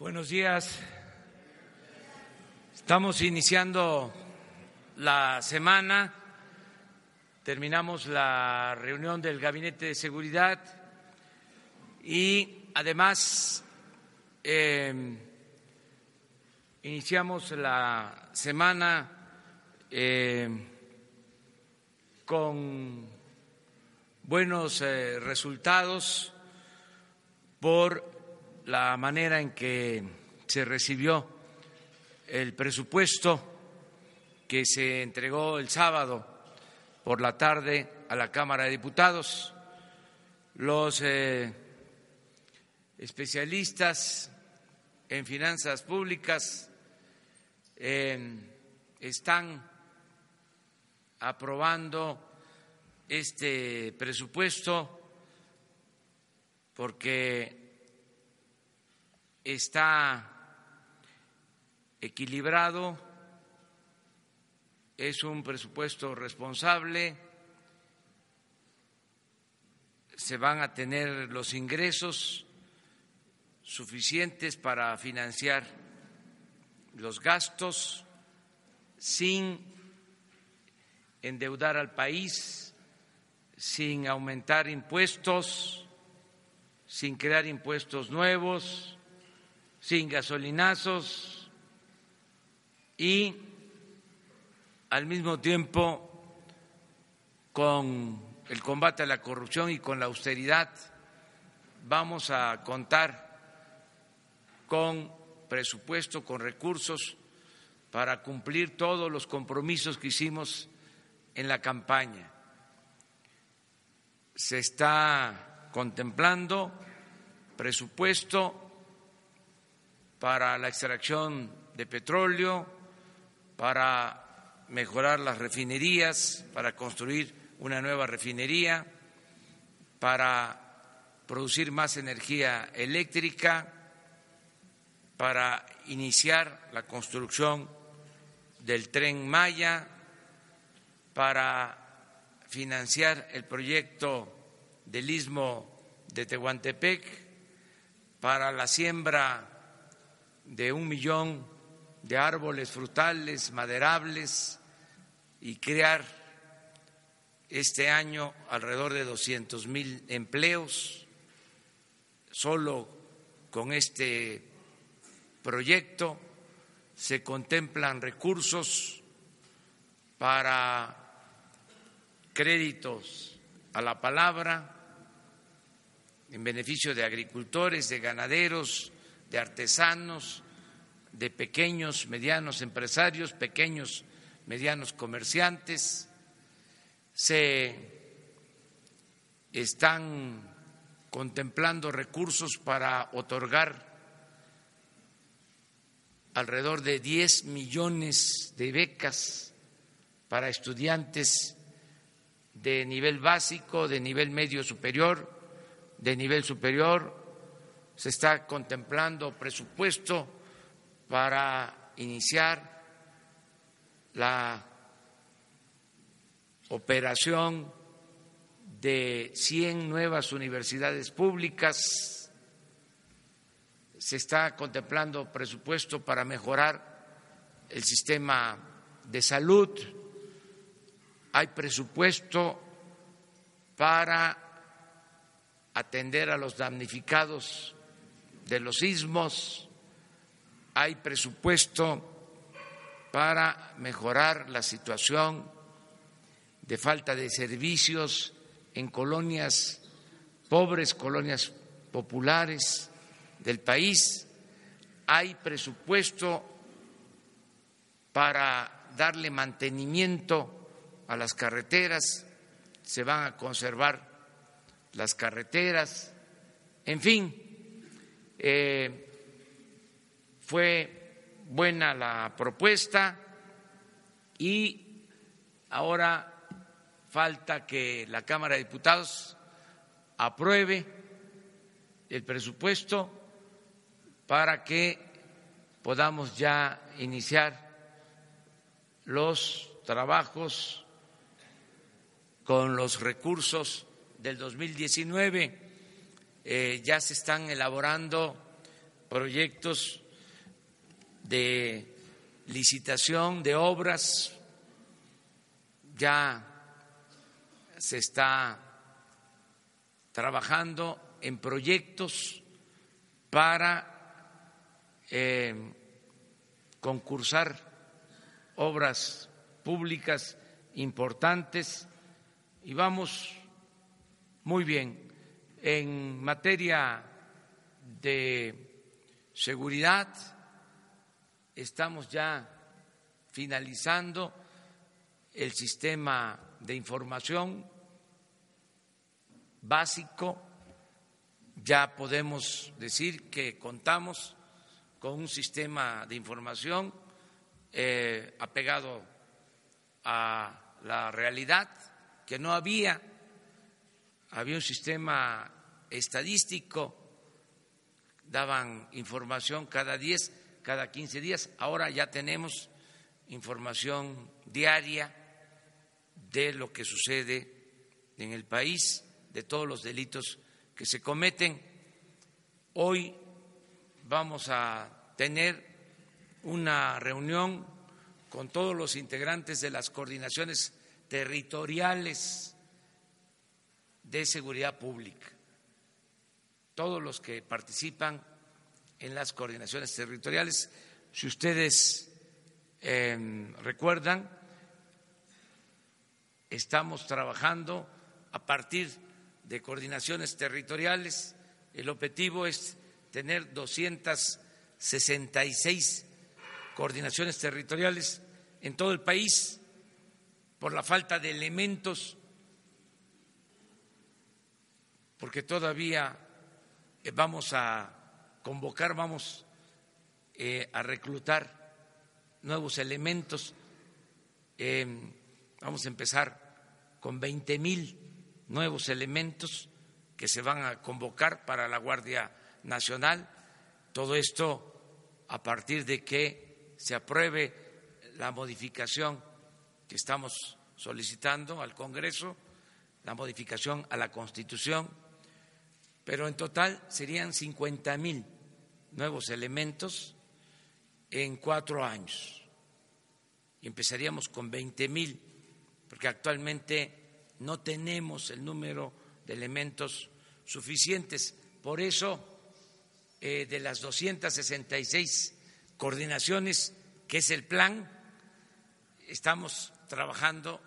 Buenos días. Estamos iniciando la semana, terminamos la reunión del Gabinete de Seguridad y además eh, iniciamos la semana eh, con buenos eh, resultados por la manera en que se recibió el presupuesto que se entregó el sábado por la tarde a la Cámara de Diputados. Los eh, especialistas en finanzas públicas están aprobando este presupuesto porque está equilibrado, es un presupuesto responsable, se van a tener los ingresos suficientes para financiar los gastos sin endeudar al país sin aumentar impuestos, sin crear impuestos nuevos, sin gasolinazos y al mismo tiempo con el combate a la corrupción y con la austeridad vamos a contar con presupuesto, con recursos para cumplir todos los compromisos que hicimos en la campaña. Se está contemplando presupuesto para la extracción de petróleo, para mejorar las refinerías, para construir una nueva refinería, para producir más energía eléctrica, para iniciar la construcción del tren Maya, para financiar el proyecto del istmo de Tehuantepec para la siembra de un millón de árboles frutales, maderables y crear este año alrededor de 200 mil empleos. Solo con este proyecto se contemplan recursos para créditos a la palabra en beneficio de agricultores, de ganaderos, de artesanos, de pequeños, medianos empresarios, pequeños, medianos comerciantes. Se están contemplando recursos para otorgar alrededor de 10 millones de becas para estudiantes de nivel básico, de nivel medio superior, de nivel superior. Se está contemplando presupuesto para iniciar la operación de 100 nuevas universidades públicas. Se está contemplando presupuesto para mejorar el sistema de salud hay presupuesto para atender a los damnificados de los sismos, hay presupuesto para mejorar la situación de falta de servicios en colonias pobres, colonias populares del país, hay presupuesto para darle mantenimiento a las carreteras, se van a conservar las carreteras, en fin, eh, fue buena la propuesta y ahora falta que la Cámara de Diputados apruebe el presupuesto para que podamos ya iniciar los trabajos con los recursos del 2019. Eh, ya se están elaborando proyectos de licitación de obras, ya se está trabajando en proyectos para eh, concursar obras públicas importantes y vamos muy bien. En materia de seguridad, estamos ya finalizando el sistema de información básico. Ya podemos decir que contamos con un sistema de información eh, apegado a la realidad, que no había, había un sistema estadístico, daban información cada 10, cada 15 días, ahora ya tenemos información diaria de lo que sucede en el país, de todos los delitos que se cometen. Hoy vamos a tener una reunión con todos los integrantes de las coordinaciones territoriales de seguridad pública, todos los que participan en las coordinaciones territoriales. Si ustedes em, recuerdan, estamos trabajando a partir de coordinaciones territoriales. El objetivo es tener 266 coordinaciones territoriales en todo el país por la falta de elementos, porque todavía eh, vamos a convocar, vamos eh, a reclutar nuevos elementos. Em, vamos a empezar con 20 mil nuevos elementos que se van a convocar para la Guardia Nacional. Todo esto a partir de que se apruebe la modificación que estamos solicitando al Congreso, la modificación a la Constitución, pero en total serían 50 mil nuevos elementos en cuatro años. Y empezaríamos con 20 mil, porque actualmente no tenemos el número de elementos suficientes. Por eso eh, de las 266 coordinaciones, que es el plan, estamos trabajando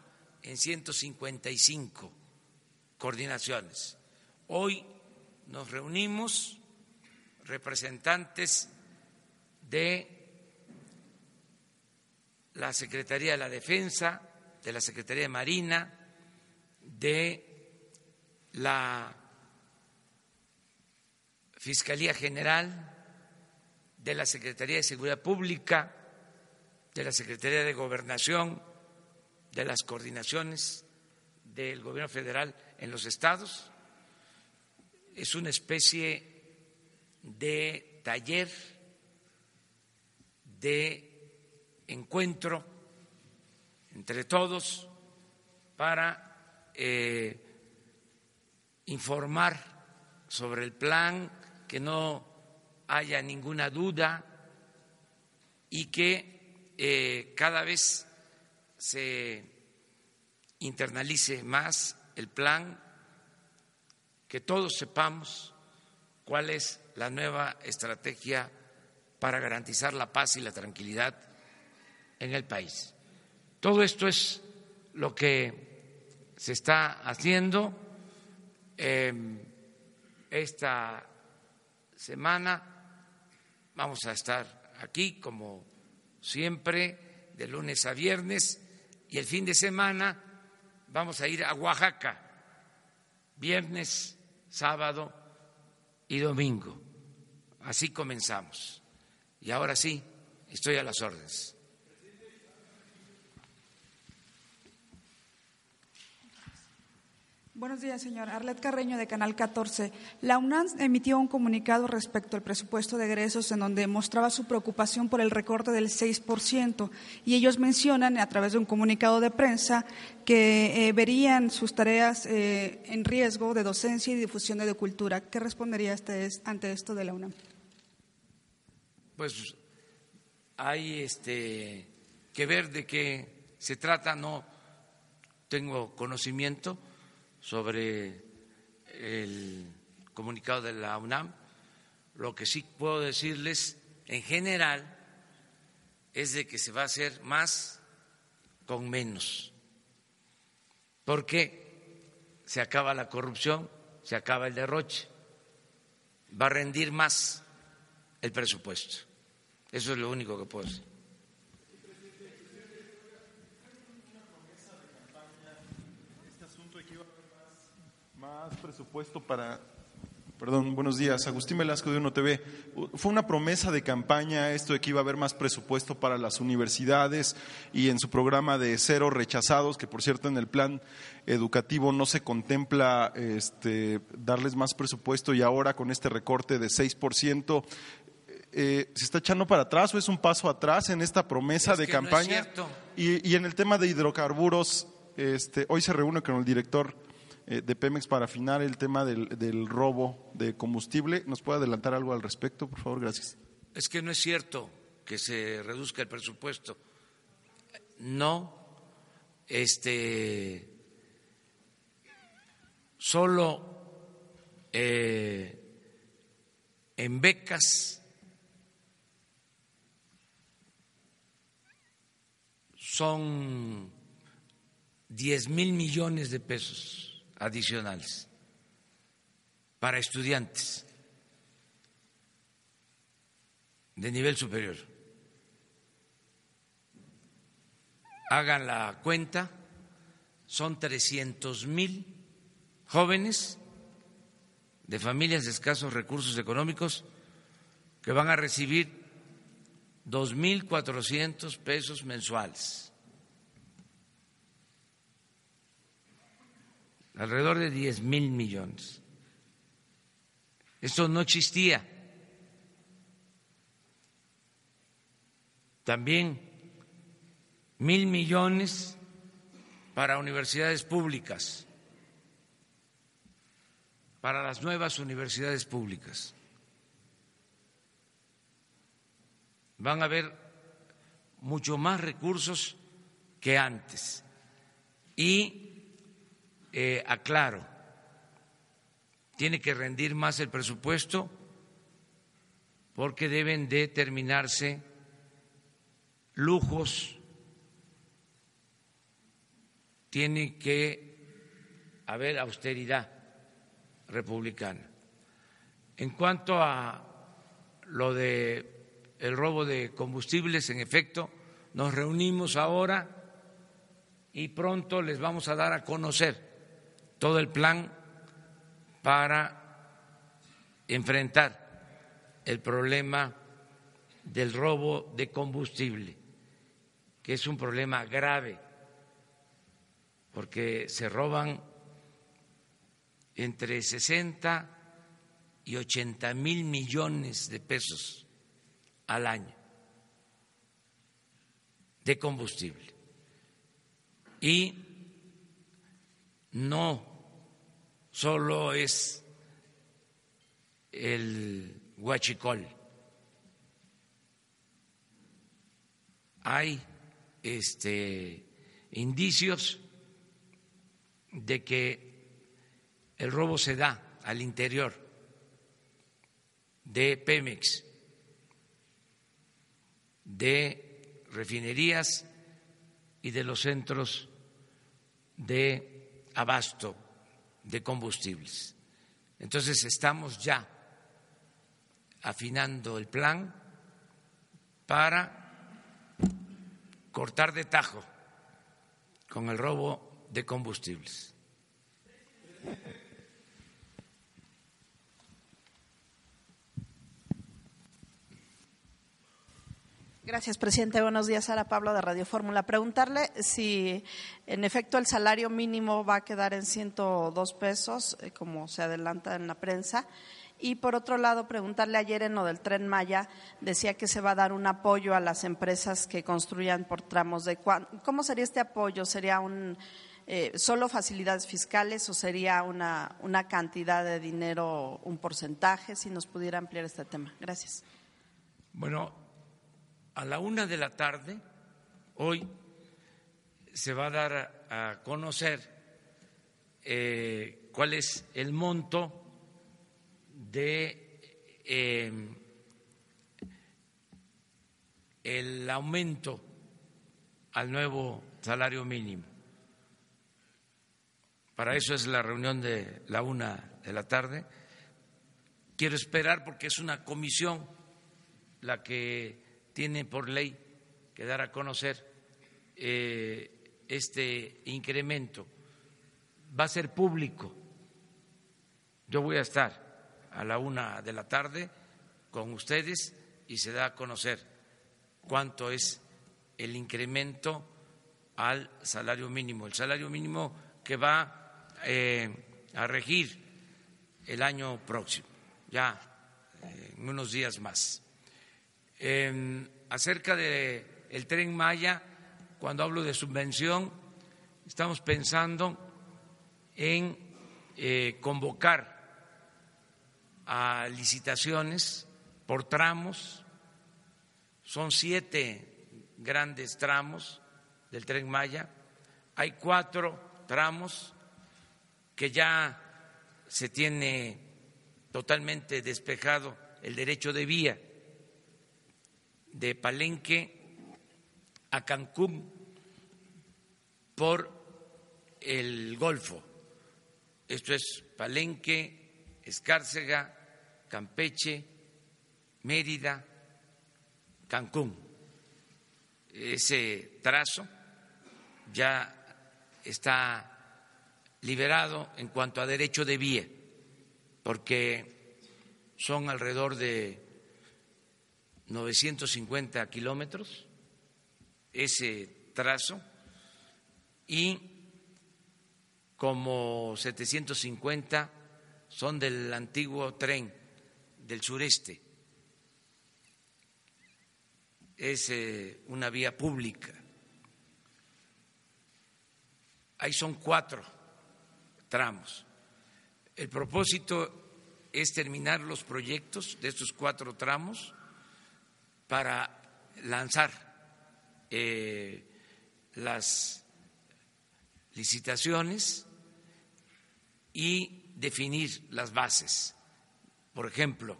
en 155 coordinaciones. Hoy nos reunimos representantes de la Secretaría de la Defensa, de la Secretaría de Marina, de la Fiscalía General, de la Secretaría de Seguridad Pública, de la Secretaría de Gobernación, de las coordinaciones del Gobierno federal en los estados. Es una especie de taller, de encuentro entre todos para eh, informar sobre el plan que no haya ninguna duda y que eh, cada vez se internalice más el plan, que todos sepamos cuál es la nueva estrategia para garantizar la paz y la tranquilidad en el país. Todo esto es lo que se está haciendo. esta semana vamos a estar aquí, como siempre, de lunes a viernes, y el fin de semana vamos a ir a Oaxaca, viernes, sábado y domingo. Así comenzamos. Y ahora sí, estoy a las órdenes. Buenos días, señor. Arlet Carreño, de Canal 14. La UNAM emitió un comunicado respecto al presupuesto de egresos en donde mostraba su preocupación por el recorte del 6% y ellos mencionan a través de un comunicado de prensa que eh, verían sus tareas eh, en riesgo de docencia y difusión de cultura. ¿Qué respondería usted ante esto de la UNAM? pues hay este que ver de qué se trata, no tengo conocimiento sobre el comunicado de la UNAM. Lo que sí puedo decirles en general es de que se va a hacer más con menos, porque se acaba la corrupción, se acaba el derroche, va a rendir más el presupuesto. Eso es lo único que puedo decir. Más presupuesto para Perdón, buenos días. Agustín Velasco de Uno TV. Fue una promesa de campaña esto de que iba a haber más presupuesto para las universidades y en su programa de cero rechazados, que por cierto en el plan educativo no se contempla este, darles más presupuesto y ahora con este recorte de 6%, eh, ¿se está echando para atrás o es un paso atrás en esta promesa de campaña? y, y, en el tema de hidrocarburos, este, hoy se reúne con el director de Pemex para afinar el tema del, del, robo de combustible. ¿Nos puede adelantar algo al respecto, por favor? Gracias. Es que no es cierto que se reduzca el presupuesto. No, este, solo eh, en becas son diez mil millones de pesos adicionales para estudiantes de nivel superior. Hagan la cuenta, son 300 mil jóvenes de familias de escasos recursos económicos que van a recibir 2.400 pesos mensuales. Alrededor de 10 mil millones. Esto no existía. También mil millones para universidades públicas, para las nuevas universidades públicas. Van a haber mucho más recursos que antes. Y eh, aclaro, tiene que rendir más el presupuesto porque deben determinarse lujos, tiene que haber austeridad republicana. En cuanto a lo de el robo de combustibles, en efecto, nos reunimos ahora y pronto les vamos a dar a conocer todo el plan para enfrentar el problema del robo de combustible, que es un problema grave, porque se roban entre 60 y 80 mil millones de pesos al año de combustible. Y no solo es el huachicol. Hay este, indicios de que el robo se da al interior de Pemex, de refinerías y de los centros de abasto de combustibles. Entonces estamos ya afinando el plan para cortar de tajo con el robo de combustibles. Gracias, presidente. Buenos días, Sara Pablo de Radio Fórmula. Preguntarle si en efecto el salario mínimo va a quedar en 102 pesos, eh, como se adelanta en la prensa. Y por otro lado, preguntarle ayer en lo del tren Maya, decía que se va a dar un apoyo a las empresas que construyan por tramos de ¿Cómo sería este apoyo? ¿Sería un eh, solo facilidades fiscales o sería una, una cantidad de dinero, un porcentaje? Si nos pudiera ampliar este tema. Gracias. Bueno, a la una de la tarde, hoy, se va a dar a, conocer eh, cuál es el monto de eh, el aumento al nuevo salario mínimo. Para eso es la reunión de la una de la tarde. Quiero esperar porque es una comisión la que tiene por ley que dar a conocer eh, este incremento. Va a ser público. Yo voy a estar a la una de la tarde con ustedes y se da a conocer cuánto es el incremento al salario mínimo. El salario mínimo que va eh, a regir el año próximo, ya eh, en unos días más. Acerca del el tren Maya, cuando hablo de subvención, estamos pensando en eh, convocar a licitaciones por tramos, son siete grandes tramos del tren Maya, hay cuatro tramos que ya se tiene totalmente despejado el derecho de vía de Palenque a Cancún por el Golfo. Esto es Palenque, Escárcega, Campeche, Mérida, Cancún. Ese trazo ya está liberado en cuanto a derecho de vía, porque son alrededor de 950 kilómetros ese trazo y como 750 son del antiguo tren del sureste. Es eh, una vía pública. Ahí son cuatro tramos. El propósito es terminar los proyectos de estos cuatro tramos para lanzar eh, las licitaciones y definir las bases. Por ejemplo,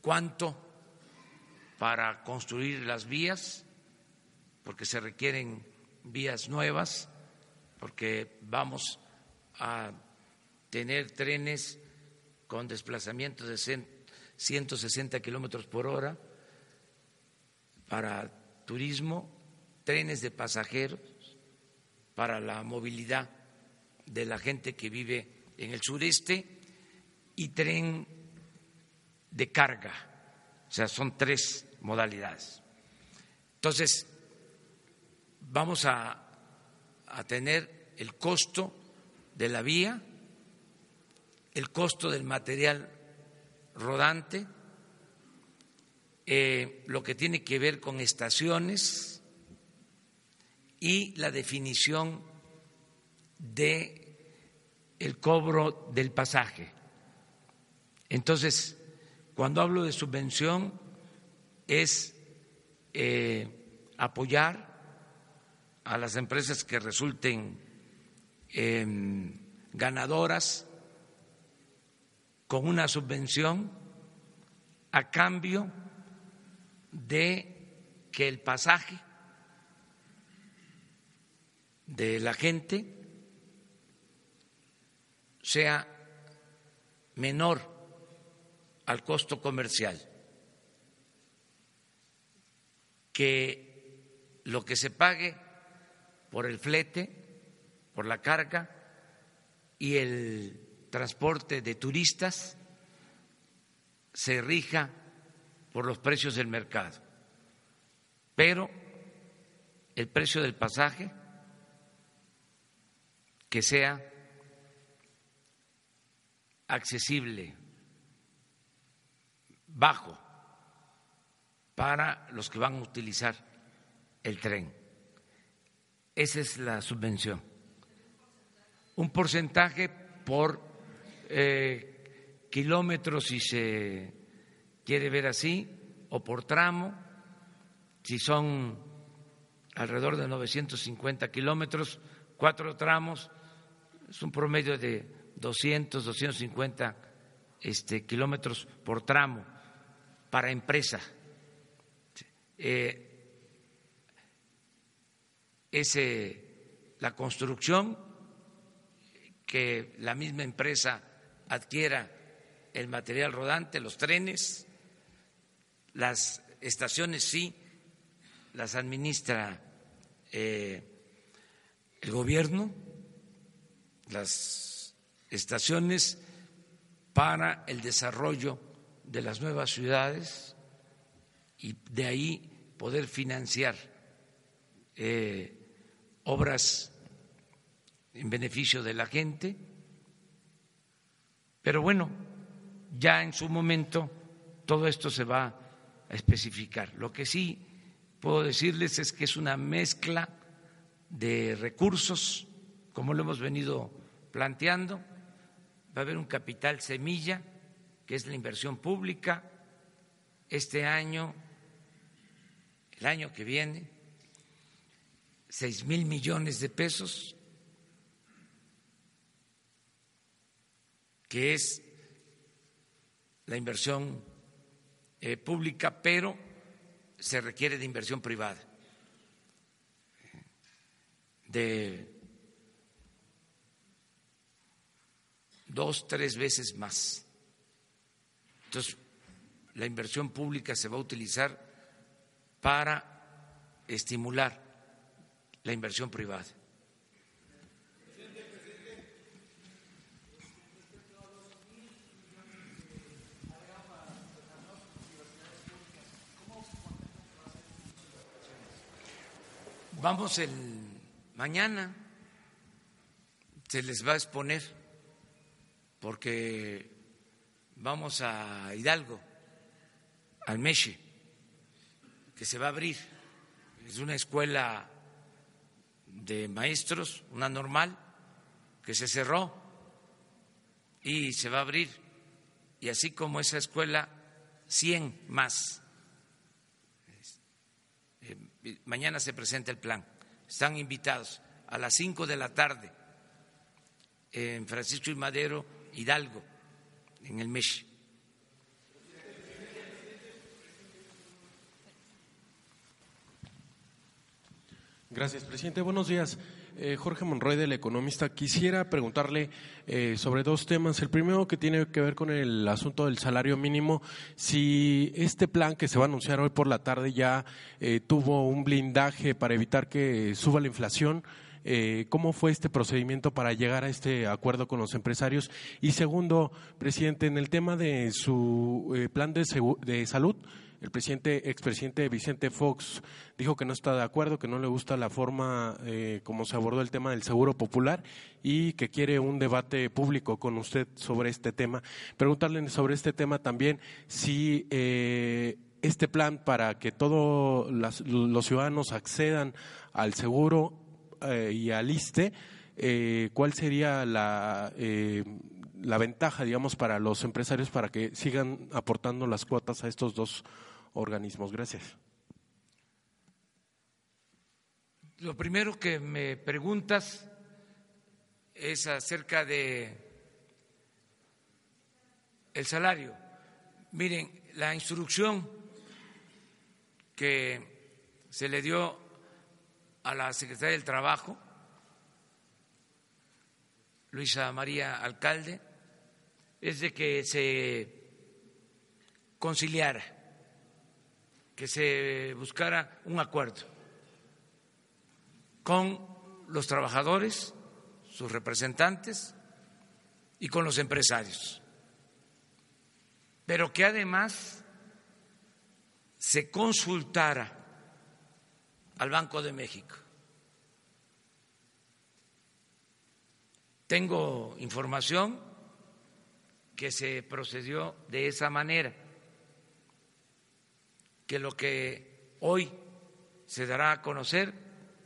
cuánto para construir las vías, porque se requieren vías nuevas, porque vamos a tener trenes con desplazamientos de 160 kilómetros por hora para turismo, trenes de pasajeros para la movilidad de la gente que vive en el sureste y tren de carga. O sea, son tres modalidades. Entonces, vamos a, a tener el costo de la vía, el costo del material rodante, eh, lo que tiene que ver con estaciones y la definición de el cobro del pasaje. Entonces, cuando hablo de subvención es eh, apoyar a las empresas que resulten Em, ganadoras con una subvención a cambio de que el pasaje de la gente sea menor al costo comercial, que lo que se pague por el flete por la carga y el transporte de turistas se rija por los precios del mercado, pero el precio del pasaje que sea accesible, bajo, para los que van a utilizar el tren. Esa es la subvención un porcentaje por eh, kilómetros, si se quiere ver así, o por tramo, si son alrededor de 950 kilómetros, cuatro tramos, es un promedio de 200, 250 este, kilómetros por tramo para empresa. Eh, es la construcción, que la misma empresa adquiera el material rodante, los trenes, las estaciones sí, las administra eh, el gobierno, las estaciones para el desarrollo de las nuevas ciudades y de ahí poder financiar eh, obras en beneficio de la gente. Pero bueno, ya en su momento todo esto se va especificar. Lo que sí puedo decirles es que es una mezcla de recursos, como lo hemos venido planteando. Va a haber un capital semilla, que es la inversión pública. Este año, el año que viene, seis mil millones de pesos, que es la inversión eh, pública, pero se requiere de inversión privada, de dos, tres veces más. Entonces, la inversión pública se va a utilizar para estimular la inversión privada. Vamos el mañana, se les va a exponer, porque vamos a Hidalgo, al Meche, que se va a abrir. Es una escuela de maestros, una normal, que se cerró y se va a abrir. Y así como esa escuela, 100 más mañana se presenta el plan. Están invitados a las cinco de la tarde en Francisco y Madero, Hidalgo, en el MESH. Gracias, presidente. Buenos días. Eh, Jorge Monroy, del Economista. Quisiera preguntarle eh, sobre dos temas. El primero que tiene que ver con el asunto del salario mínimo. Si este plan que se va a anunciar hoy por la tarde ya eh, tuvo un blindaje para evitar que suba la inflación. ¿Cómo fue este procedimiento para llegar a este acuerdo con los empresarios? Y segundo, presidente, en el tema de su plan de, de salud, el presidente, expresidente Vicente Fox dijo que no está de acuerdo, que no le gusta la forma eh, como se abordó el tema del seguro popular y que quiere un debate público con usted sobre este tema. Preguntarle sobre este tema también si eh, este plan para que todos los ciudadanos accedan al seguro eh, y al ISTE, ¿cuál sería la la ventaja, digamos, para los empresarios para que sigan aportando las cuotas a estos dos organismos. Gracias. Lo primero que me preguntas es acerca de el salario. Miren, la instrucción que se le dio a la Secretaría del Trabajo, Luisa María Alcalde, es de que se conciliara que se buscara un acuerdo con los trabajadores, sus representantes y con los empresarios, pero que además se consultara al Banco de México. Tengo información que se procedió de esa manera que lo que hoy se dará a conocer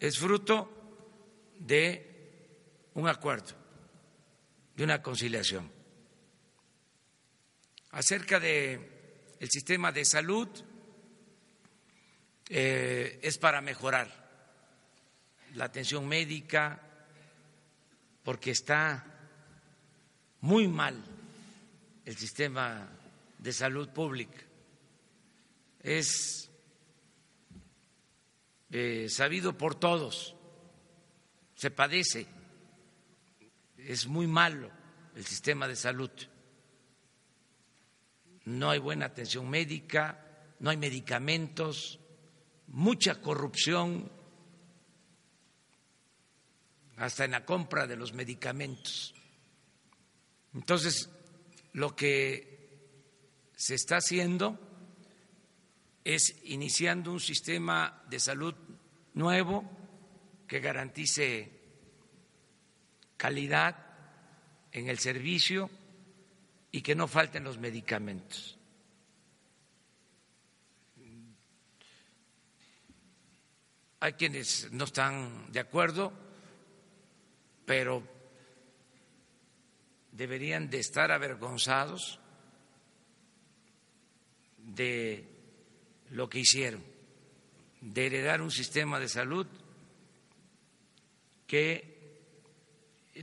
es fruto de un acuerdo, de una conciliación. Acerca de sistema de salud, eh, es para mejorar la atención médica, porque está muy mal el sistema de salud pública. Es eh, sabido por todos, se padece, es muy malo el sistema de salud. No hay buena atención médica, no hay medicamentos, mucha corrupción, hasta en la compra de los medicamentos. Entonces, lo que se está haciendo es iniciando un sistema de salud nuevo que garantice calidad en el servicio y que no falten los medicamentos. Hay quienes no están de acuerdo, pero deberían de estar avergonzados de lo que hicieron, de heredar un sistema de salud que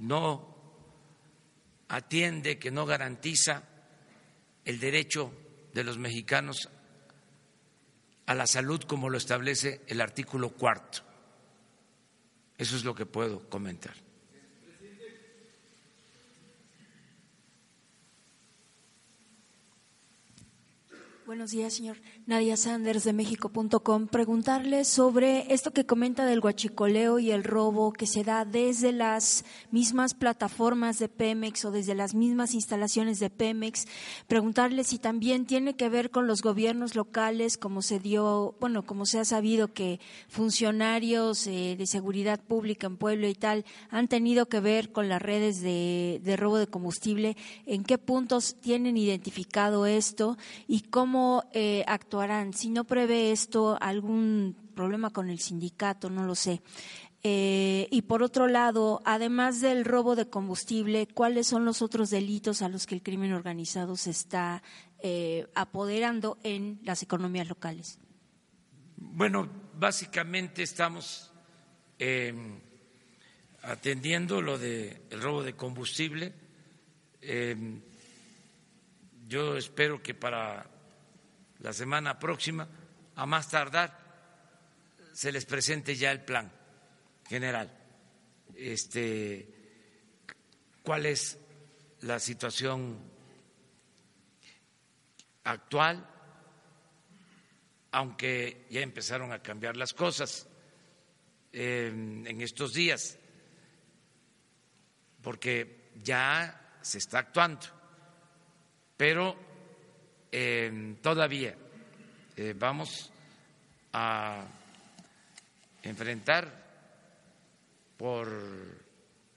no atiende, que no garantiza el derecho de los mexicanos a la salud como lo establece el artículo cuarto. Eso es lo que puedo comentar. Buenos días, señor. Nadia Sanders de México.com. Preguntarle sobre esto que comenta del guachicoleo y el robo que se da desde las mismas plataformas de Pemex o desde las mismas instalaciones de Pemex. Preguntarle si también tiene que ver con los gobiernos locales, como se dio, bueno, como se ha sabido que funcionarios eh, de seguridad pública en Pueblo y tal han tenido que ver con las redes de, de robo de combustible. ¿En qué puntos tienen identificado esto y cómo eh, actuarán? Si no prevé esto algún problema con el sindicato, no lo sé. Eh, y por otro lado, además del robo de combustible, ¿cuáles son los otros delitos a los que el crimen organizado se está eh, apoderando en las economías locales? Bueno, básicamente estamos em, atendiendo lo del robo de combustible. Em, yo espero que para la semana próxima, a más tardar, se les presente ya el plan general. Este, ¿Cuál es la situación actual? Aunque ya empezaron a cambiar las cosas en estos días, porque ya se está actuando, pero todavía eh, vamos a enfrentar por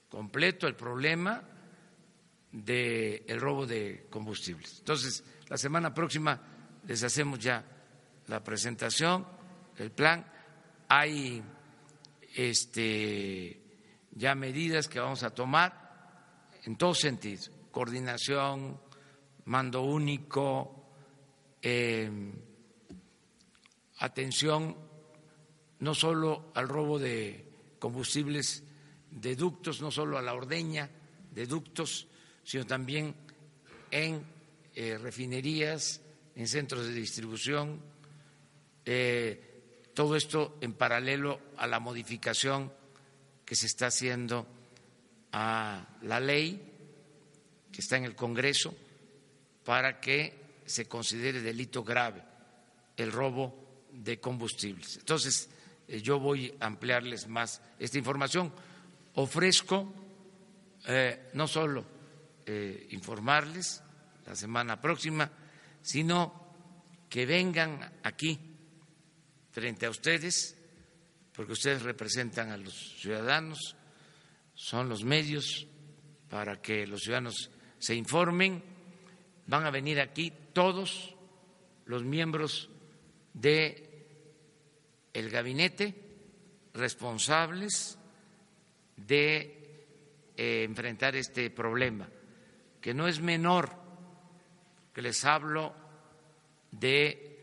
completo el problema del robo de combustibles. Entonces, la semana próxima les hacemos ya la presentación, el plan. Hay este, ya medidas que vamos a tomar en todo sentido, coordinación, mando único, eh, atención no solo al robo de combustibles de ductos, no solo a la ordeña de ductos, sino también en eh, refinerías, en centros de distribución, eh, todo esto en paralelo a la modificación que se está haciendo a la ley que está en el Congreso para que se considere delito grave el robo de combustibles. Entonces, eh, yo voy a ampliarles más esta información. Ofrezco eh, no solo eh, informarles la semana próxima, sino que vengan aquí frente a ustedes, porque ustedes representan a los ciudadanos, son los medios para que los ciudadanos se informen, van a venir aquí todos los miembros de el gabinete responsables de eh, enfrentar este problema, que no es menor, que les hablo de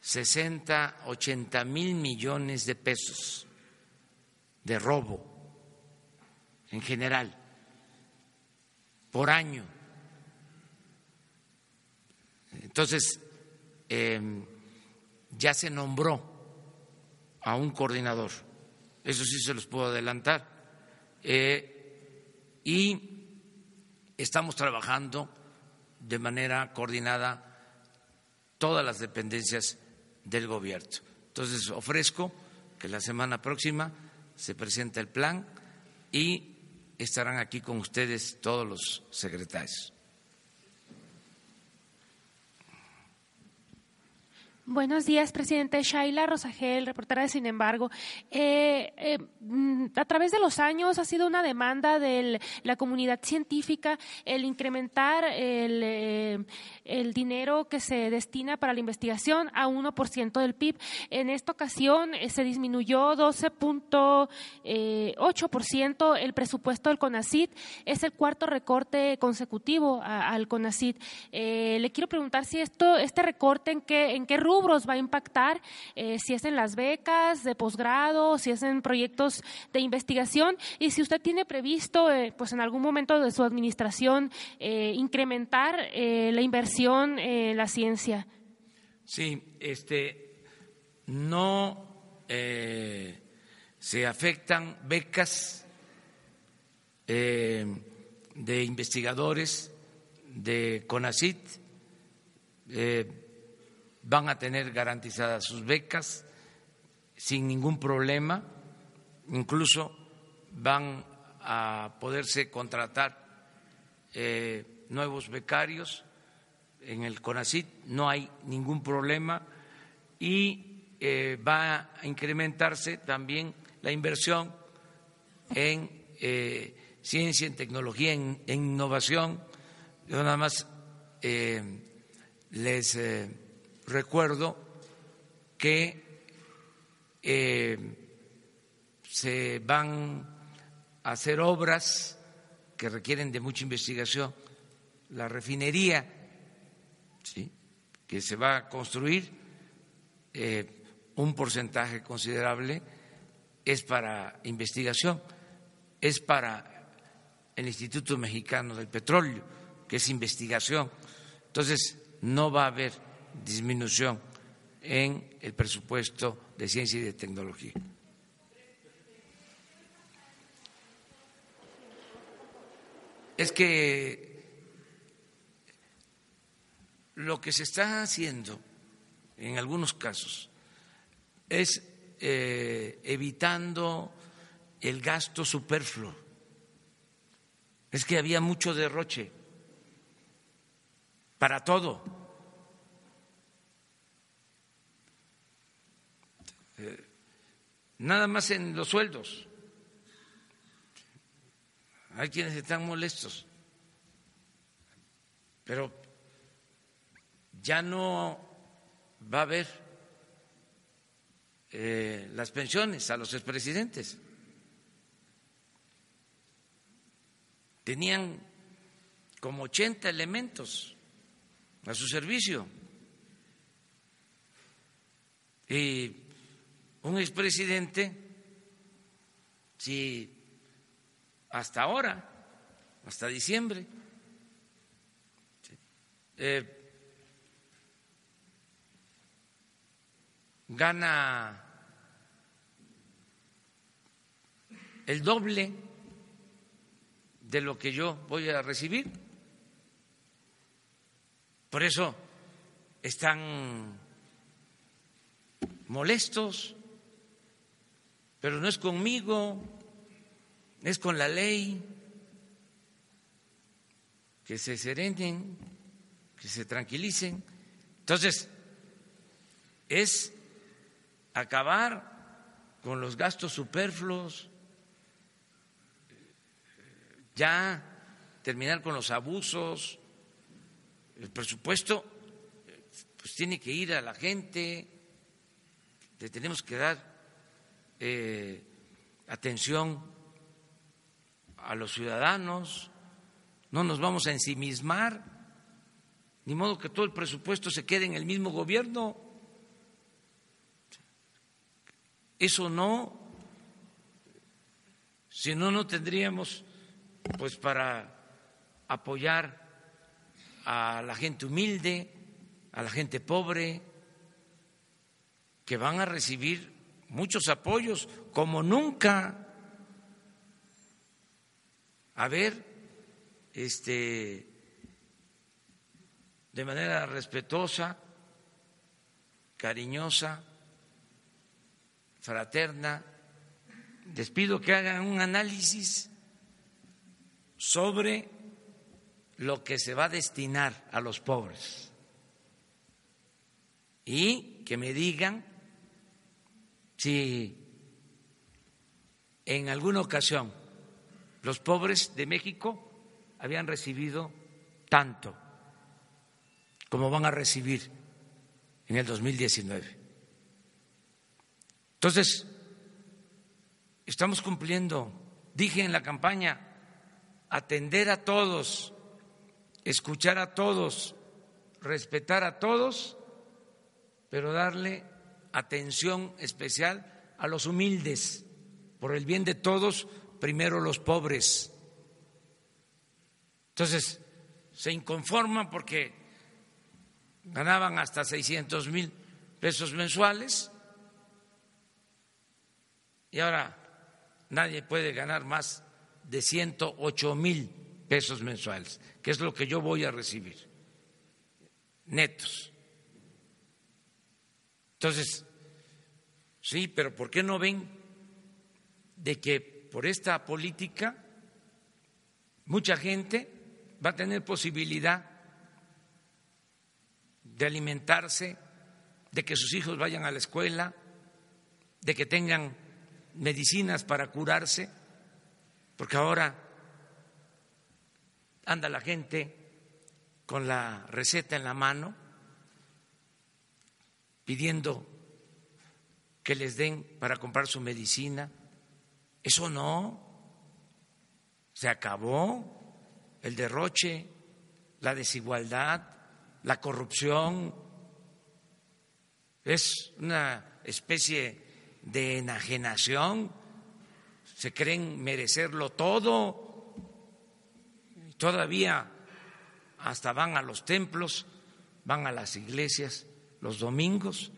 60, 80 mil millones de pesos de robo en general por año. Entonces, em, ya se nombró a un coordinador, eso sí se los puedo adelantar, eh, y estamos trabajando de manera coordinada todas las dependencias del gobierno. Entonces, ofrezco que la semana próxima se presente el plan y estarán aquí con ustedes todos los secretarios. Buenos días, presidente. Shaila Rosagel, reportera de Sin embargo. Eh, eh, mm, a través de los años ha sido una demanda de la comunidad científica el incrementar el, eh, el, dinero que se destina para la investigación a 1% del PIB. En esta ocasión se disminuyó 12.8% el presupuesto del CONACIT. Es el cuarto recorte consecutivo al CONACIT. le quiero preguntar si esto, este recorte en qué, en qué rubros va a impactar, eh, si es en las becas de posgrado, si es en proyectos de investigación y si usted tiene previsto, eh, pues en algún momento de su administración, eh, incrementar la inversión en la ciencia. Sí, este, no se afectan becas de investigadores de CONACIT van a tener garantizadas sus becas sin ningún problema, incluso van a poderse contratar eh, nuevos becarios en el CONACIT, no hay ningún problema y eh, va a incrementarse también la inversión en eh, ciencia, en tecnología, en, innovación. Yo nada más les recuerdo que eh, se van a hacer obras que requieren de mucha investigación. La refinería que se va a construir, eh, un porcentaje considerable es para investigación, es para el Instituto Mexicano del Petróleo, que es investigación. Entonces, no va a haber disminución en el presupuesto de ciencia y de tecnología. Es que lo que se está haciendo en algunos casos es eh, evitando el gasto superfluo. Es que había mucho derroche para todo. nada más en los sueldos. Hay quienes están molestos, pero ya no va a haber eh, las pensiones a los expresidentes. Tenían como 80 elementos a su servicio. Y un expresidente, si hasta ahora, hasta diciembre, eh, gana el doble de lo que yo voy a recibir. Por eso están molestos pero no es conmigo, es con la ley. Que se serenen, que se tranquilicen. Entonces, es acabar con los gastos superfluos, ya terminar con los abusos. El presupuesto pues tiene que ir a la gente, le tenemos que dar eh, atención a los ciudadanos, no nos vamos a ensimismar, ni modo que todo el presupuesto se quede en el mismo gobierno. Eso no, si no, no tendríamos pues para apoyar a la gente humilde, a la gente pobre, que van a recibir muchos apoyos como nunca. A ver, este, de manera respetuosa, cariñosa, fraterna, les pido que hagan un análisis sobre lo que se va a destinar a los pobres y que me digan si en alguna ocasión los pobres de México habían recibido tanto como van a recibir en el 2019. Entonces, estamos cumpliendo, dije en la campaña, atender a todos, escuchar a todos, respetar a todos, pero darle atención especial a los humildes, por el bien de todos, primero los pobres. Entonces, se inconforman porque ganaban hasta 600 mil pesos mensuales y ahora nadie puede ganar más de 108 mil pesos mensuales, que es lo que yo voy a recibir, netos. Entonces, sí, pero ¿por qué no ven de que por esta política mucha gente va a tener posibilidad de alimentarse, de que sus hijos vayan a la escuela, de que tengan medicinas para curarse, porque ahora anda la gente con la receta en la mano pidiendo que les den para comprar su medicina. Eso no, se acabó el derroche, la desigualdad, la corrupción. Es una especie de enajenación, se creen merecerlo todo, todavía hasta van a los templos, van a las iglesias los domingos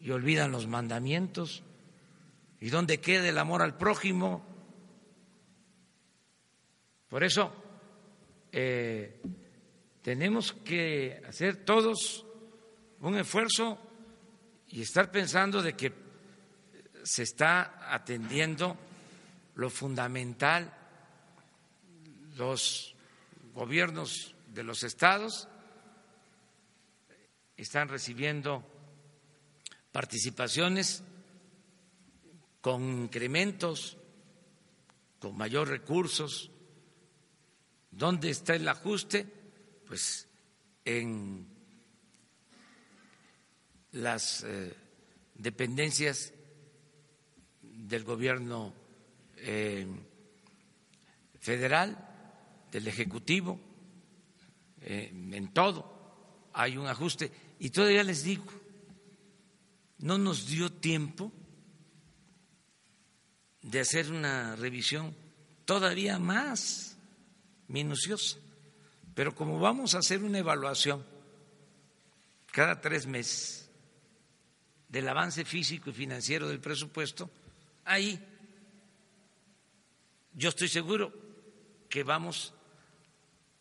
y olvidan los mandamientos. ¿Y dónde queda el amor al prójimo? Por eso eh, tenemos que hacer todos un esfuerzo y estar pensando de que se está atendiendo lo fundamental, los gobiernos de los estados están recibiendo participaciones con incrementos, con mayor recursos. ¿Dónde está el ajuste? Pues en las eh, dependencias del gobierno eh, federal, del Ejecutivo, eh, en todo hay un ajuste. Y todavía les digo, no nos dio tiempo de hacer una revisión todavía más minuciosa. Pero como vamos a hacer una evaluación cada tres meses del avance físico y financiero del presupuesto, ahí. Yo estoy seguro que vamos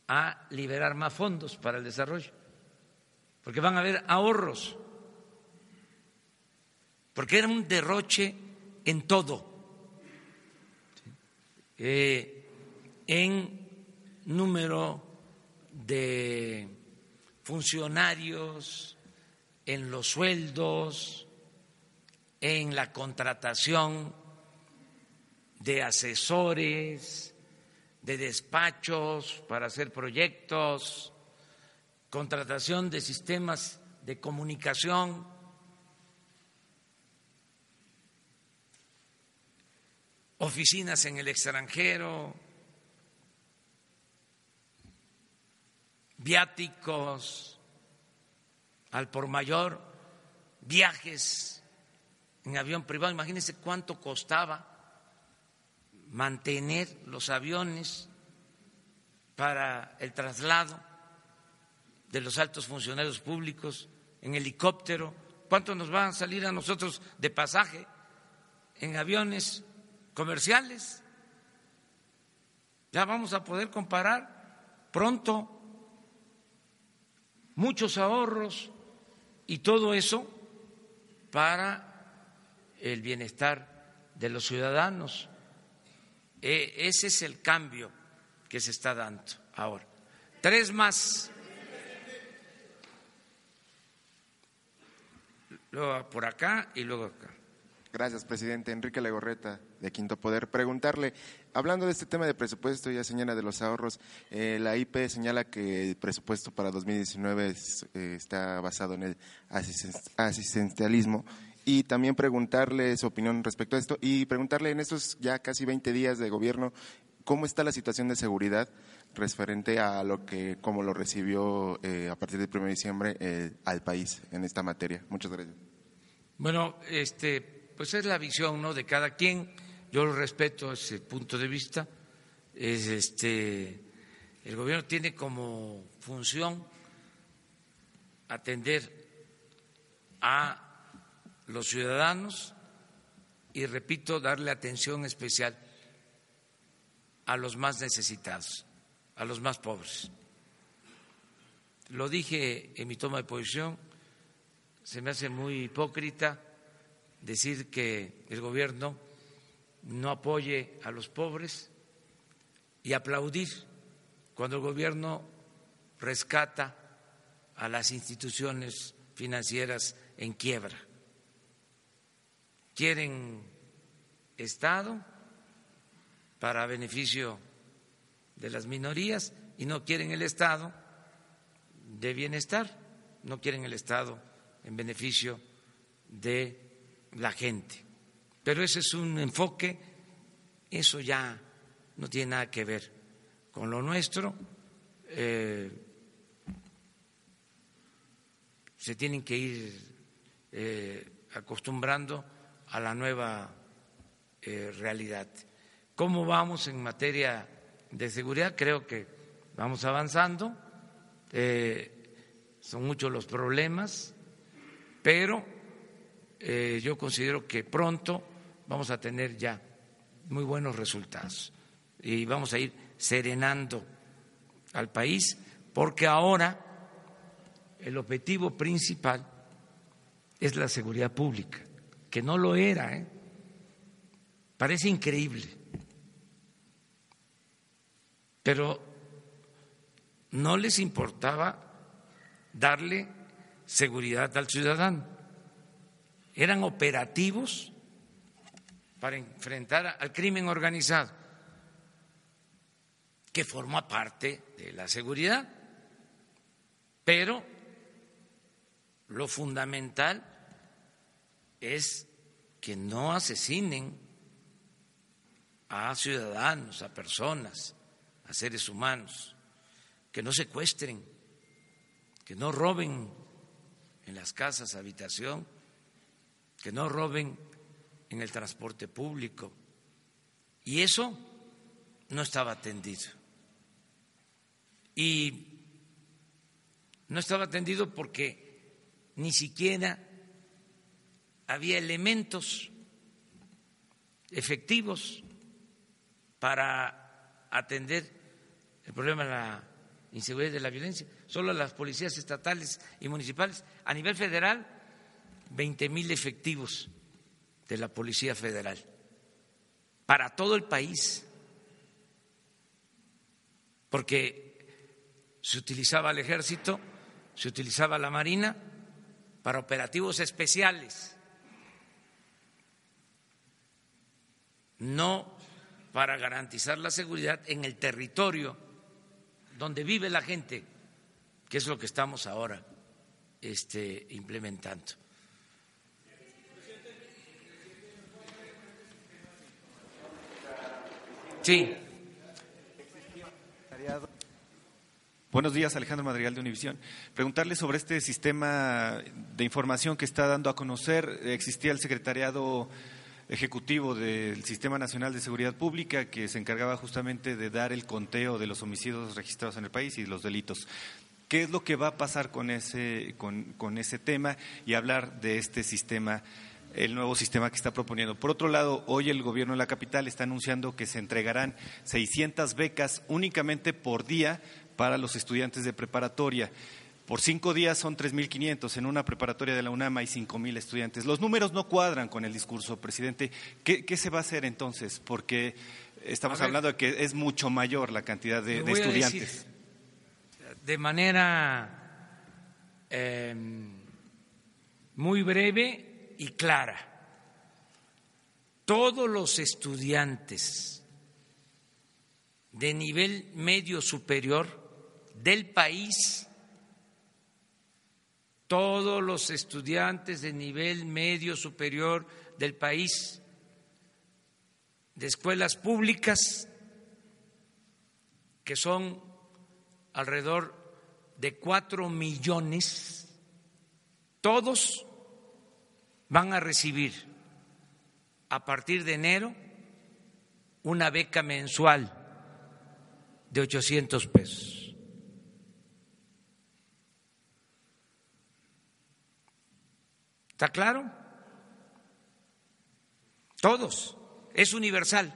a liberar más fondos para el desarrollo, porque van a haber ahorros, porque era un derroche en todo, eh, en número de funcionarios, en los sueldos, en la contratación de asesores, de despachos para hacer proyectos, contratación de sistemas de comunicación, oficinas en el extranjero, viáticos al por mayor, viajes en avión privado. Imagínense cuánto costaba mantener los aviones para el traslado de los altos funcionarios públicos en helicóptero. ¿Cuánto nos va a salir a nosotros de pasaje en aviones comerciales? Ya vamos a poder comparar pronto muchos ahorros y todo eso para el bienestar de los ciudadanos. E, ese es el cambio que se está dando ahora. Tres más. Luego por acá y luego acá. Gracias, presidente. Enrique Legorreta, de Quinto Poder. Preguntarle, hablando de este tema de presupuesto, ya señala de los ahorros, eh, la IP señala que el presupuesto para 2019 eh, está basado en el asistencialismo y también preguntarle su opinión respecto a esto y preguntarle en estos ya casi 20 días de gobierno cómo está la situación de seguridad referente a lo que, cómo lo recibió eh, a partir del 1 de diciembre al país en esta materia. Muchas gracias. Bueno, este pues es la visión ¿no? de cada quien. Yo lo respeto ese punto de vista. Es este, el gobierno tiene como función atender a los ciudadanos y, repito, darle atención especial a los más necesitados, a los más pobres. Lo dije en mi toma de posición, se me hace muy hipócrita decir que el gobierno no apoye a los pobres y aplaudir cuando el gobierno rescata a las instituciones financieras en quiebra. Quieren Estado para beneficio de las minorías y no quieren el Estado de bienestar, no quieren el Estado en beneficio de la gente. Pero ese es un enfoque, eso ya no tiene nada que ver con lo nuestro. Eh, se tienen que ir eh, acostumbrando a la nueva eh, realidad. ¿Cómo vamos en materia de seguridad? Creo que vamos avanzando. son muchos los problemas, pero eh, yo considero que pronto vamos a tener ya muy buenos resultados y vamos a ir serenando al país porque ahora el objetivo principal es la seguridad pública, que no lo era. ¿eh? Parece increíble, pero no les importaba darle seguridad al ciudadano eran operativos para enfrentar al crimen organizado, que forma parte de la seguridad. Pero lo fundamental es que no asesinen a ciudadanos, a personas, a seres humanos, que no secuestren, que no roben en las casas habitación que no roben en el transporte público. Y eso no estaba atendido. Y no estaba atendido porque ni siquiera había elementos efectivos para atender el problema de la inseguridad y de la violencia. Solo las policías estatales y municipales. A nivel federal, 20 mil efectivos de la Policía Federal para todo el país, porque se utilizaba el ejército, se utilizaba la marina para operativos especiales, no para garantizar la seguridad en el territorio donde vive la gente, que es lo que estamos ahora este, implementando. Sí. Buenos días, Alejandro Madrigal de Univisión. Preguntarle sobre este sistema de información que está dando a conocer. Existía el secretariado ejecutivo del Sistema Nacional de Seguridad Pública que se encargaba justamente de dar el conteo de los homicidios registrados en el país y los delitos. ¿Qué es lo que va a pasar con ese, con, con ese tema y hablar de este sistema? el nuevo sistema que está proponiendo. Por otro lado, hoy el gobierno de la capital está anunciando que se entregarán 600 becas únicamente por día para los estudiantes de preparatoria. Por cinco días son 3.500, en una preparatoria de la UNAM hay 5.000 estudiantes. Los números no cuadran con el discurso, presidente. ¿Qué, se va a hacer entonces? Porque estamos hablando de que es mucho mayor la cantidad de, estudiantes. de manera em, muy breve y clara. Todos los estudiantes de nivel medio superior del país todos los estudiantes de nivel medio superior del país, de escuelas públicas, que son alrededor de cuatro millones, todos van a recibir a partir de enero una beca mensual de 800 pesos. ¿Está claro? Todos. Es universal.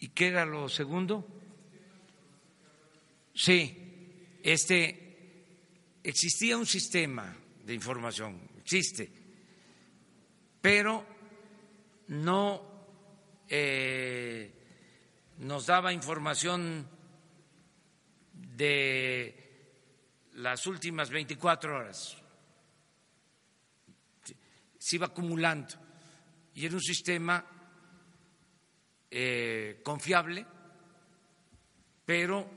¿Y qué era lo segundo? Sí, este existía un sistema de información, existe, pero no eh, nos daba información de las últimas 24 horas se iba acumulando y era un sistema eh, confiable, pero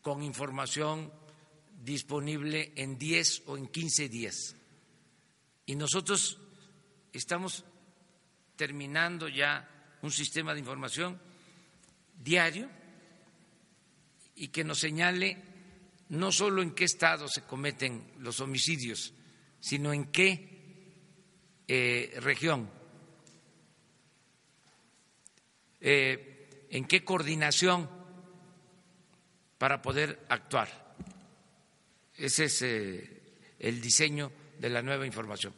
con información disponible en 10 o en 15 días. Y nosotros estamos terminando ya un sistema de información diario y que nos señale no solo en qué estado se cometen los homicidios, sino en qué eh, región? Eh, ¿En qué coordinación para poder actuar? Ese es eh, el diseño de la nueva información.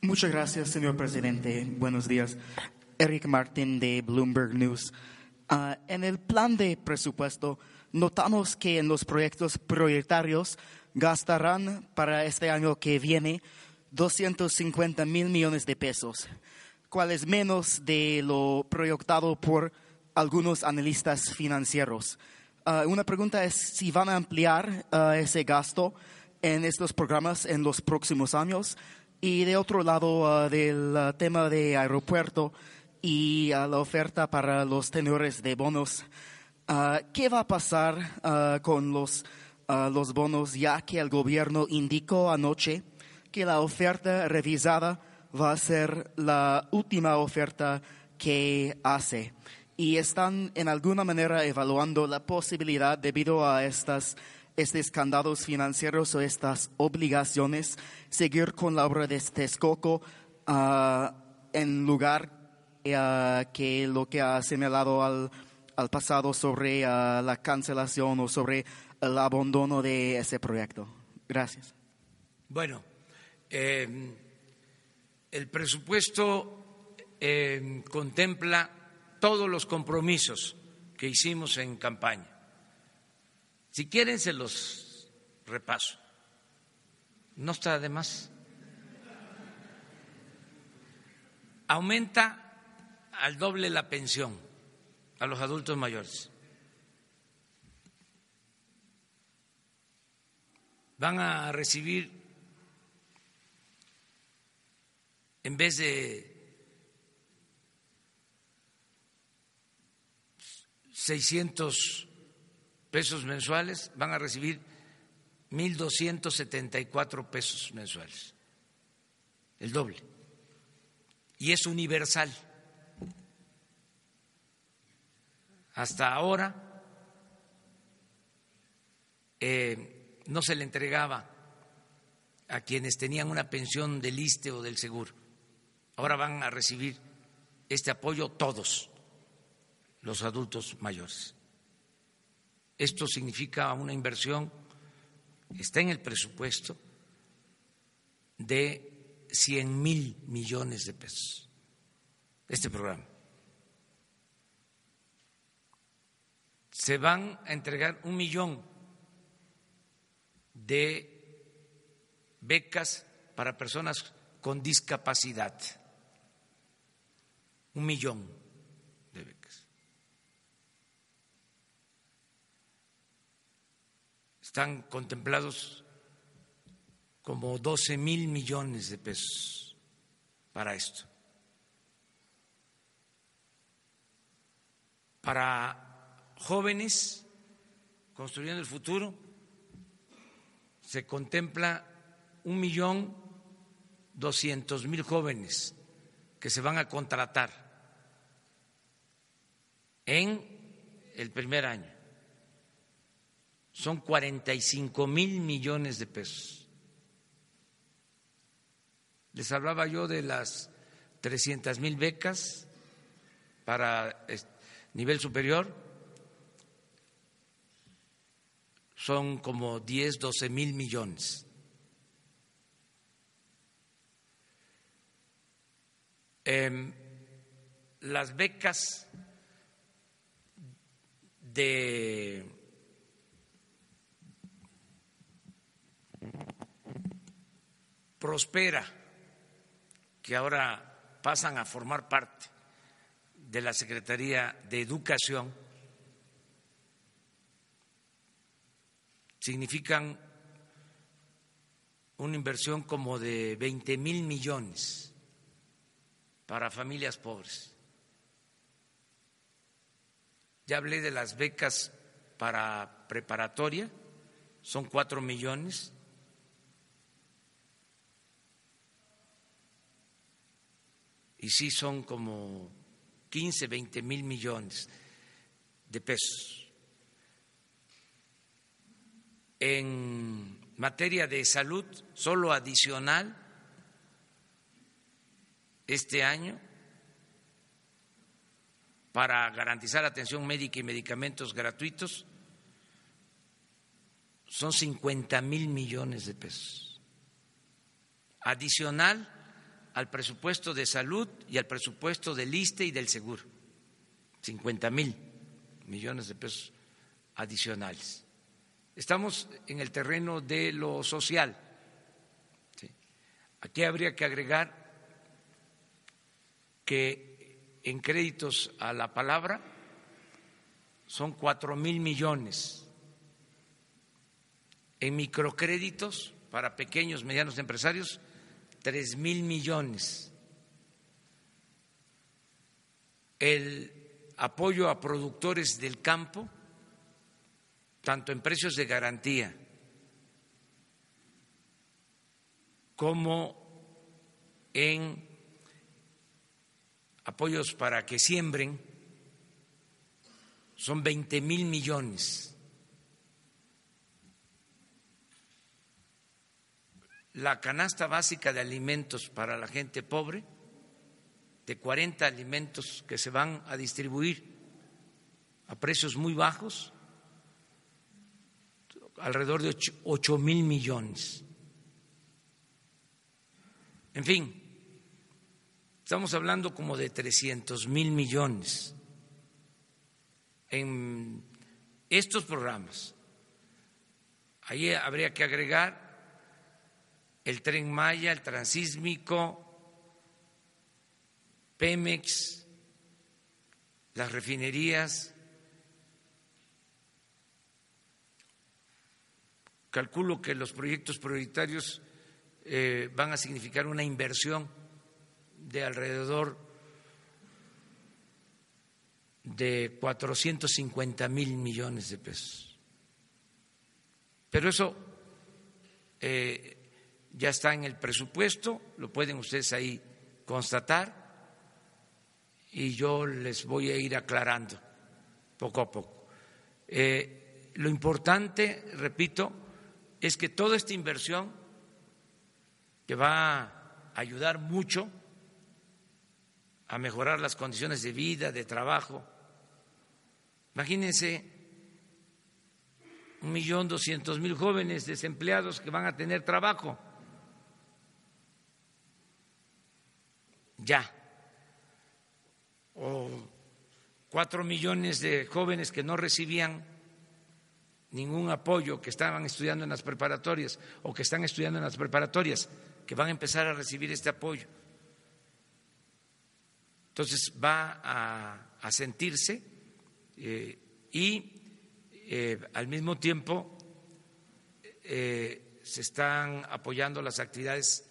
Muchas gracias, señor presidente. Buenos días. Eric Martín de Bloomberg News. Ah, en el plan de presupuesto notamos que en los proyectos prioritarios gastarán para este año que viene 250 mil millones de pesos, cual es menos de lo proyectado por algunos analistas financieros. Ah, una pregunta es si van a ampliar ah, ese gasto en estos programas en los próximos años. Y de otro lado, ah, del tema de aeropuerto y la oferta para los tenedores de bonos, Ah, ¿Qué va a pasar ah, con los, ah, los bonos ya que el gobierno indicó anoche que la oferta revisada va a ser la última oferta que hace? Y están en alguna manera evaluando la posibilidad debido a estas estos escándalos financieros o estas obligaciones, seguir con la obra de Texcoco en lugar que lo que ha señalado al al pasado sobre ah, la cancelación o sobre el abandono de ese proyecto. Gracias. Bueno, em, el presupuesto em, contempla todos los compromisos que hicimos en campaña. Si quieren, se los repaso. No está de más. Aumenta al doble la pensión a los adultos mayores. Van a recibir, en vez de 600 pesos mensuales, van a recibir 1.274 pesos mensuales, el doble. y es universal. Hasta ahora eh, no se le entregaba a quienes tenían una pensión del ISTE o del seguro. Ahora van a recibir este apoyo todos los adultos mayores. Esto significa una inversión, está en el presupuesto, de 100 mil millones de pesos, este programa. Se van a entregar un millón de becas para personas con discapacidad, un millón de becas. Están contemplados como 12 mil millones de pesos para esto. Para jóvenes construyendo el futuro se contempla un millón doscientos mil jóvenes que se van a contratar en el primer año. Son 45 mil millones de pesos. Les hablaba yo de las 300 mil becas para nivel superior. Son como 10, 12 mil millones. Em, las becas de Prospera, que ahora pasan a formar parte de la Secretaría de Educación, significan una inversión como de 20 mil millones para familias pobres. Ya hablé de las becas para preparatoria, son cuatro millones. Y sí son como 15, 20 mil millones de pesos. En materia de salud, solo adicional este año para garantizar atención médica y medicamentos gratuitos son 50 mil millones de pesos. Adicional al presupuesto de salud y al presupuesto del ISTE y del seguro. 50 mil millones de pesos adicionales. Estamos en el terreno de lo social. Aquí habría que agregar que en créditos a la palabra son cuatro mil millones, en microcréditos para pequeños, medianos empresarios, tres mil millones. El apoyo a productores del campo, tanto en precios de garantía como en apoyos para que siembren, son 20 mil millones. La canasta básica de alimentos para la gente pobre, de 40 alimentos que se van a distribuir a precios muy bajos, alrededor de 8 mil millones. En fin, Estamos hablando como de 300 mil millones en estos programas. Ahí habría que agregar el tren Maya, el transísmico, Pemex, las refinerías. Calculo que los proyectos prioritarios eh, van a significar una inversión de alrededor de 450 mil millones de pesos. Pero eso eh, ya está en el presupuesto, lo pueden ustedes ahí constatar. y yo les voy a ir aclarando poco a poco. Eh, lo importante, repito, es que toda esta inversión que va a ayudar mucho a mejorar las condiciones de vida, de trabajo. Imagínense un millón doscientos mil jóvenes desempleados que van a tener trabajo. Ya. O cuatro millones de jóvenes que no recibían ningún apoyo, que estaban estudiando en las preparatorias o que están estudiando en las preparatorias, que van a empezar a recibir este apoyo. Entonces va a, sentirse eh, y eh, al mismo tiempo eh, se están apoyando las actividades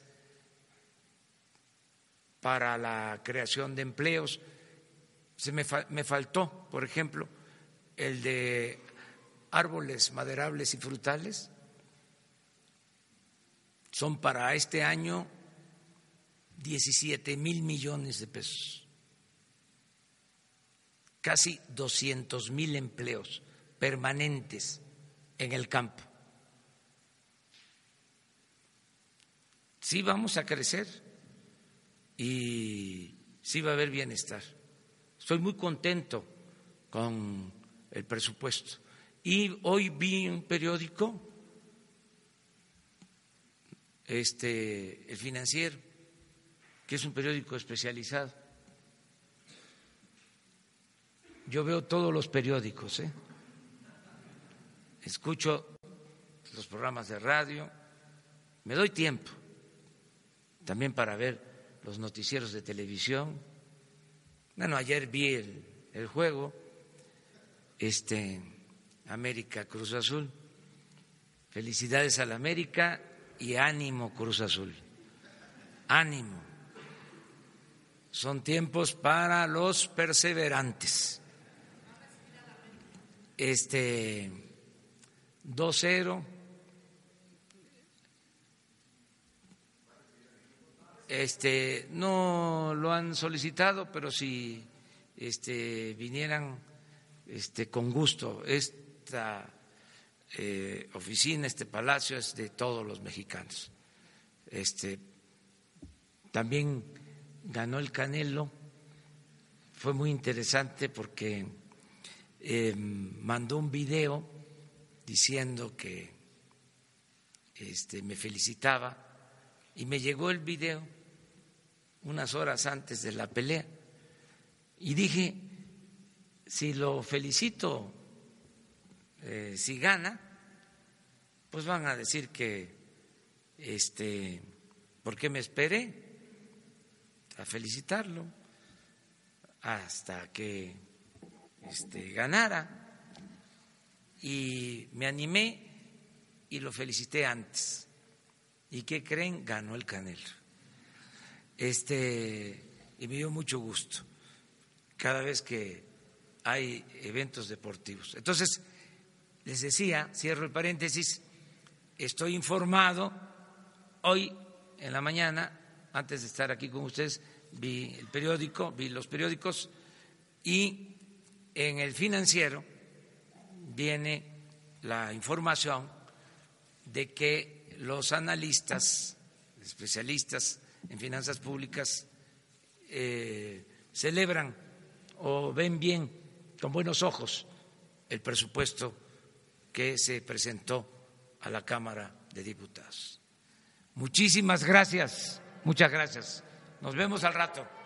para la creación de empleos. Se me, me faltó, por ejemplo, el de árboles maderables y frutales. Son para este año 17 mil millones de pesos casi 200 mil empleos permanentes en el campo. Sí vamos a crecer y sí va a haber bienestar. Estoy muy contento con el presupuesto. Y hoy vi un periódico, este, el financiero, que es un periódico especializado, Yo veo todos los periódicos, ¿eh? escucho los programas de radio, me doy tiempo también para ver los noticieros de televisión. Bueno, ayer vi el, el juego, este América Cruz Azul. Felicidades al América y ánimo Cruz Azul. Ánimo. Son tiempos para los perseverantes este 2-0. Este, no lo han solicitado, pero si este, vinieran este, con gusto, esta eh, oficina, este palacio es de todos los mexicanos. Este, también ganó el Canelo, fue muy interesante porque eh, mandó un video diciendo que este, me felicitaba y me llegó el video unas horas antes de la pelea y dije, si lo felicito, eh, si gana, pues van a decir que, este, ¿por qué me esperé a felicitarlo? Hasta que este, ganara. Y me animé y lo felicité antes. ¿Y qué creen? Ganó el Canelo. Este, y me dio mucho gusto cada vez que hay eventos deportivos. Entonces, les decía, cierro el paréntesis, estoy informado, hoy en la mañana, antes de estar aquí con ustedes, vi el periódico, vi los periódicos y en el financiero viene la información de que los analistas, especialistas en finanzas públicas, eh, celebran o ven bien, con buenos ojos, el presupuesto que se presentó a la Cámara de Diputados. Muchísimas gracias, muchas gracias. Nos vemos al rato.